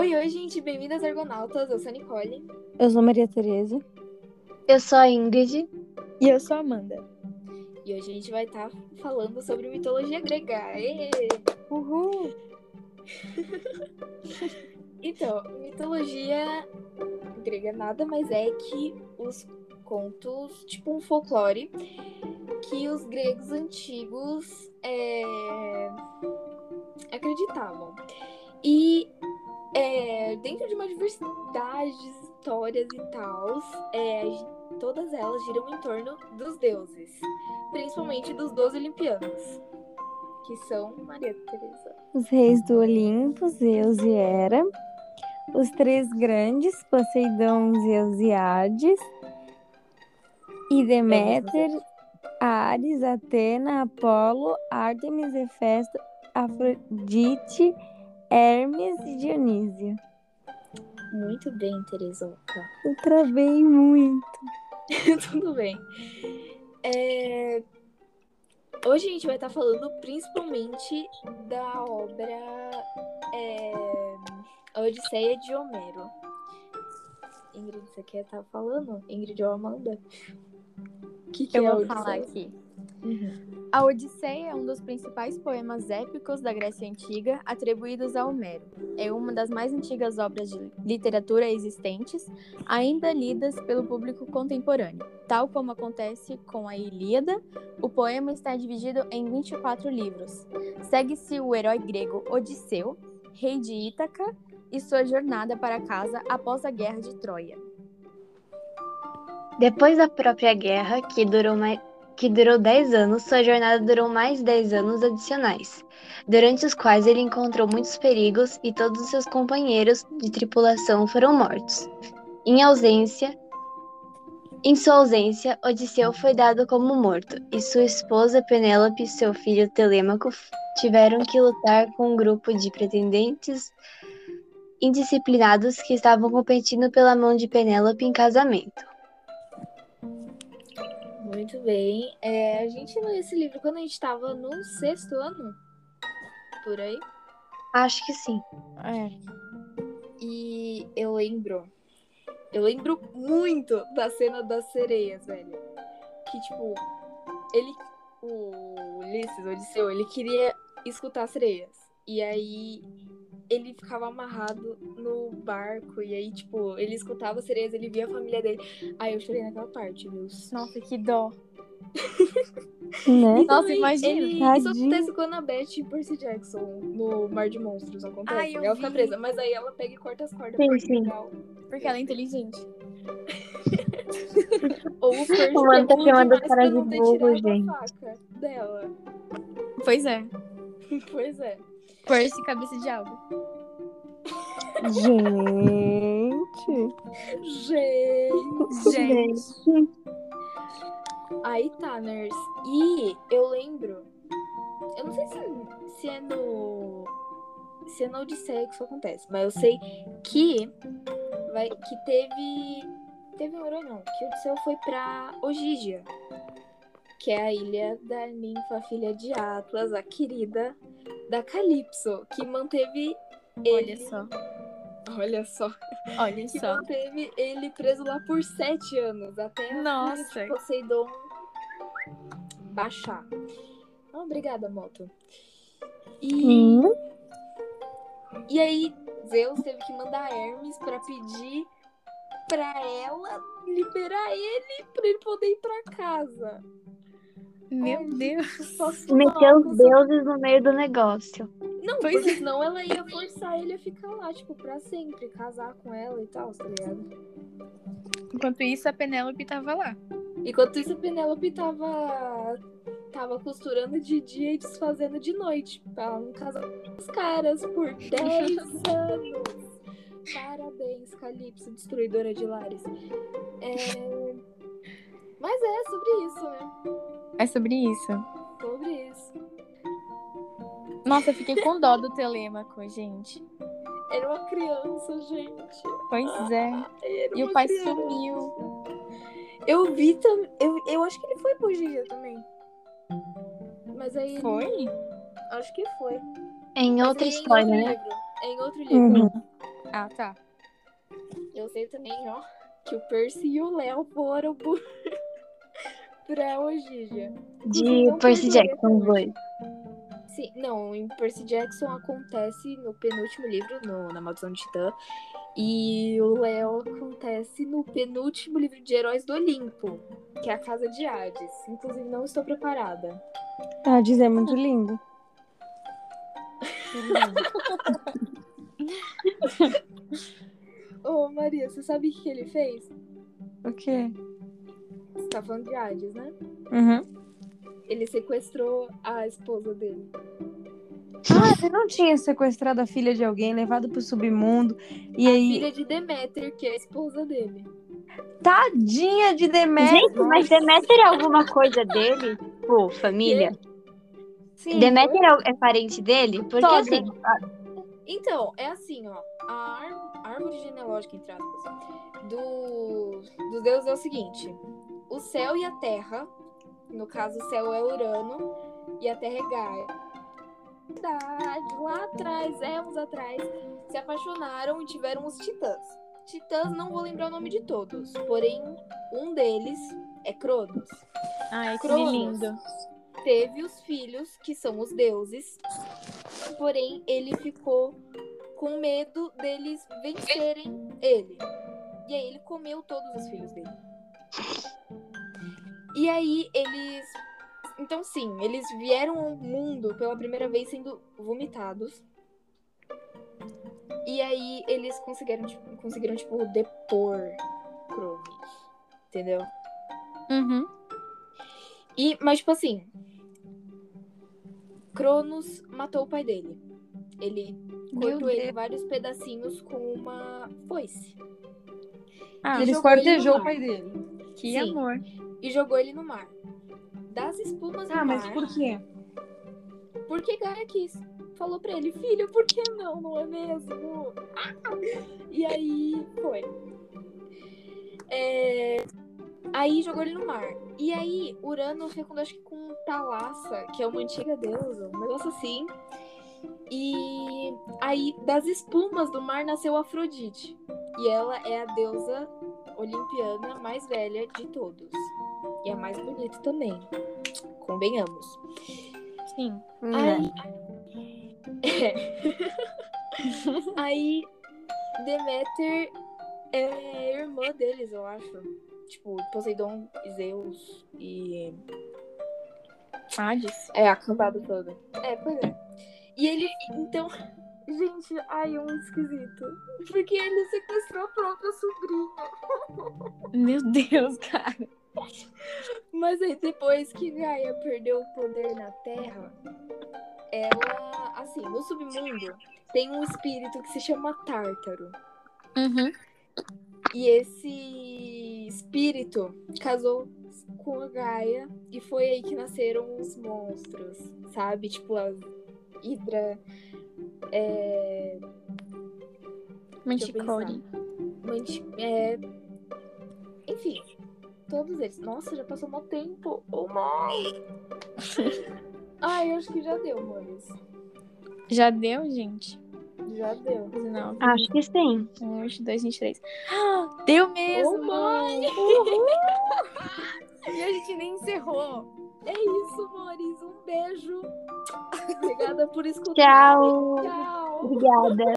Oi, oi, gente, bem-vindas Argonautas. Eu sou a Nicole. Eu sou Maria Tereza. Eu sou a Ingrid. E eu sou a Amanda. E hoje a gente vai estar falando sobre mitologia grega. Ê! Uhul! Então, mitologia grega nada mais é que os contos, tipo um folclore, que os gregos antigos é, acreditavam. E é, dentro de uma diversidade de histórias e tal, é, todas elas giram em torno dos deuses, principalmente dos doze olimpianos, que são Maria Teresa. Os reis do Olimpo, Zeus e Hera. Os três grandes, Poseidon, Zeus e Hades. E Deméter, Ares, Atena, Apolo, Artemis, Hefesto, Afrodite, Hermes e Dionísio. Muito bem, Teresoca. Eu travei muito. Tudo bem. É, Hoje a gente vai estar falando principalmente da obra é... A Odisseia de Homero. Ingrid, você quer estar falando? Ingrid ou Amanda? O que, que Eu é vou falar aqui. Uhum. A Odisseia é um dos principais poemas épicos da Grécia Antiga atribuídos a Homero. É uma das mais antigas obras de literatura existentes, ainda lidas pelo público contemporâneo. Tal como acontece com a Ilíada, o poema está dividido em 24 livros. Segue-se o herói grego Odisseu, rei de Ítaca, e sua jornada para casa após a Guerra de Troia. Depois da própria guerra, que durou mais que durou 10 anos, sua jornada durou mais 10 anos adicionais, durante os quais ele encontrou muitos perigos e todos os seus companheiros de tripulação foram mortos. Em ausência, em sua ausência, Odisseu foi dado como morto, e sua esposa Penélope e seu filho Telêmaco tiveram que lutar com um grupo de pretendentes indisciplinados que estavam competindo pela mão de Penélope em casamento. Muito bem. É, a gente leu esse livro quando a gente estava no sexto ano? Por aí? Acho que sim. É. E eu lembro. Eu lembro muito da cena das sereias, velho. Que, tipo, ele. O Ulisses, o Odisseu, ele queria escutar as sereias. E aí ele ficava amarrado no barco. E aí, tipo, ele escutava sereias, ele via a família dele. Aí eu chorei naquela parte, viu? Nossa, que dó. Né? Nossa, imagina. Ele, isso acontece com a e Percy Jackson no Mar de Monstros. Acontece. Ai, ela vi. fica presa, mas aí ela pega e corta as cordas. Sim, sim. Porque ela é inteligente. Ou o Percy Mano, tá chamando cara de burro, gente. faca dela. Pois é. pois é. Percy, cabeça de algo. Gente. Gente. Gente. Aí tá, Nurse. E eu lembro. Eu não sei se, se é no. Se é na Odisseia que isso acontece, mas eu sei que. Vai, que teve. Teve um herói não. Que o Odisseu foi pra Ogígia. Que é a ilha da ninfa filha de Atlas, a querida da Calypso, que manteve ele. Olha só. Olha só. Olha que só. manteve ele preso lá por sete anos, até Nossa. Poseidon baixar. Oh, obrigada, moto. E. Hum? E aí, Zeus teve que mandar Hermes para pedir pra ela liberar ele pra ele poder ir pra casa. Meu Ai, Deus. Meteu os deuses no meio do negócio. Não, pois porque é. senão ela ia forçar ele a ficar lá, tipo, pra sempre, casar com ela e tal, tá ligado? Enquanto isso, a Penélope tava lá. Enquanto isso, a Penélope tava, tava costurando de dia e desfazendo de noite. Pra ela não casar com os caras por 10 anos. Parabéns, Calypso, destruidora de lares. É... Mas é sobre isso, né? É sobre isso. Sobre isso. Nossa, eu fiquei com dó do Telêmaco, gente. Era uma criança, gente. Pois é. e o pai criança. sumiu. Eu vi também. Eu, eu acho que ele foi pro Gia também. Mas aí. Foi? Acho que foi. Em outra história, né? Livro. É em outro livro. Uhum. Ah, tá. Eu sei também, ó, que o Percy e o Léo foram por... pra Ogígia. De Percy Jackson, até os dois. Sim, não, em Percy Jackson acontece no penúltimo livro, no, na Maldição de Titã. E o Léo acontece no penúltimo livro de Heróis do Olimpo, que é a Casa de Hades. Inclusive, não estou preparada. Hades é muito lindo. Ô, Maria, você sabe o que que ele fez? O quê? Você tá falando de Hades, né? Uhum. Ele sequestrou a esposa dele. Ah, você não tinha sequestrado a filha de alguém, levado pro submundo. E A aí. filha de Deméter, que é a esposa dele. Tadinha de Deméter. Gente, mas Deméter é alguma coisa dele? Pô, família? Sim. Deméter é, é parente dele? Porque Sogra. assim, Então, é assim, ó. A ár- árvore genealógica, entre aspas, do, dos deuses é o seguinte: o céu e a terra, no caso, o céu é Urano e a terra é Gaia. Verdade, Lá atrás, éons atrás, se apaixonaram e tiveram os titãs. Titãs, não vou lembrar o nome de todos, porém, um deles é Cronos. Ai, que Cronos. lindo. Teve os filhos, que são os deuses, porém, ele ficou com medo deles vencerem ele. E aí ele comeu todos os filhos dele. E aí eles. Então, sim, eles vieram ao mundo pela primeira vez sendo vomitados. E aí eles conseguiram, tipo, conseguiram, tipo, depor Cronos. Entendeu? Uhum. E, mas, tipo assim. Cronos matou o pai dele. Ele cortou ele em vários pedacinhos com uma foice. Ah, Ele no o pai dele. que Sim. amor. E jogou ele no mar. Das espumas do Ah, mas mar. por quê? Porque Gaia quis. Falou pra ele, filho, por que não, não é mesmo? Ah! E aí foi. É, Aí jogou ele no mar. E aí Urano fecundou, acho que com Thalassa, que é uma antiga deusa, um negócio assim. E aí das espumas do mar nasceu Afrodite. E ela é a deusa olimpiana mais velha de todos. E a mais bonita também. Convenhamos. Sim. Aí. É. Aí, Deméter é irmã deles, eu acho. Tipo, Poseidon, Zeus e. Hades. É, a cambada toda. É, pois é. E ele. Então. Gente, ai, é muito esquisito. Porque ele sequestrou a própria sobrinha. Meu Deus, cara. Mas aí depois que Gaia perdeu o poder na Terra, ela, assim, no submundo tem um espírito que se chama Tártaro. Uhum. E esse espírito casou com a Gaia e foi aí que nasceram os monstros, sabe? Tipo a Hidra, é, Manticore. Manti- é, enfim, todos eles. Nossa, já passou mó tempo. Oh! Ai, eu acho que já deu, amores. Já deu, gente? Já deu. 19, acho que sim. 21, 22, 23. Ah, deu mesmo! Mãe! E a gente nem encerrou. É isso, amores. Um beijo. Obrigada por escutar. Tchau. Tchau. Obrigada.